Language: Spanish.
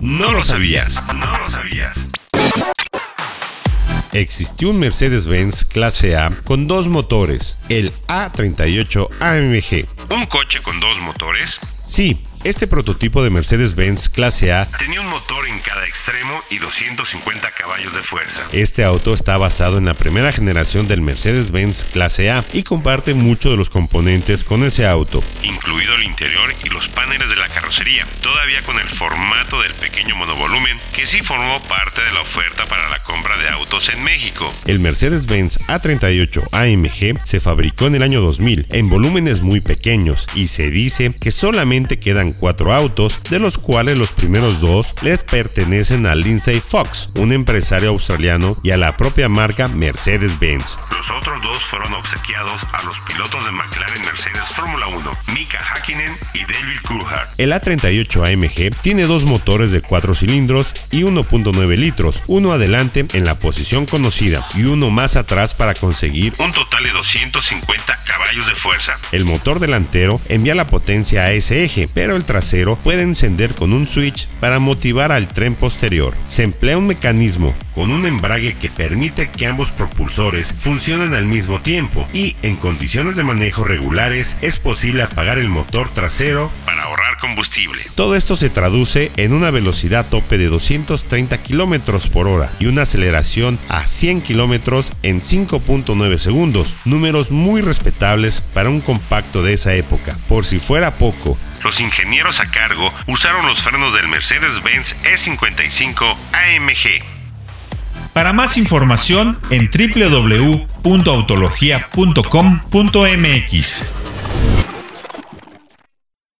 No lo sabías. No lo sabías. Existió un Mercedes-Benz clase A con dos motores, el A38 AMG. ¿Un coche con dos motores? Sí, este prototipo de Mercedes-Benz clase A tenía un motor en cada extremo y 250 caballos de fuerza. Este auto está basado en la primera generación del Mercedes-Benz clase A y comparte muchos de los componentes con ese auto, incluido el interior y los paneles de la carrocería, todavía con el formato del pequeño monovolumen que sí formó parte de la oferta para la compra de autos en México. El Mercedes-Benz A38 AMG se fabricó en el año 2000 en volúmenes muy pequeños y se dice que solamente quedan cuatro autos, de los cuales los primeros dos les pertenecen a Lindsay Fox, un empresario australiano, y a la propia marca Mercedes-Benz. Los otros dos fueron obsequiados a los pilotos de McLaren Mercedes Fórmula 1, Mika Hakkinen y David Coulthard. El A38 AMG tiene dos motores de 4 cilindros y 1.9 litros, uno adelante en la posición conocida y uno más atrás para conseguir un total de 250 caballos de fuerza. El motor delantero envía la potencia a ese eje, pero el trasero puede encender con un switch para motivar al tren posterior. Se emplea un mecanismo con un embrague que permite que ambos propulsores funcionen al mismo tiempo y en condiciones de manejo regulares es posible apagar el motor trasero para ahorrar combustible. Todo esto se traduce en una velocidad tope de 230 km por hora y una aceleración a 100 km en 5.9 segundos, números muy respetables para un compacto de esa época. Por si fuera poco, los ingenieros a cargo usaron los frenos del Mercedes-Benz E55 AMG. Para más información en www.autologia.com.mx.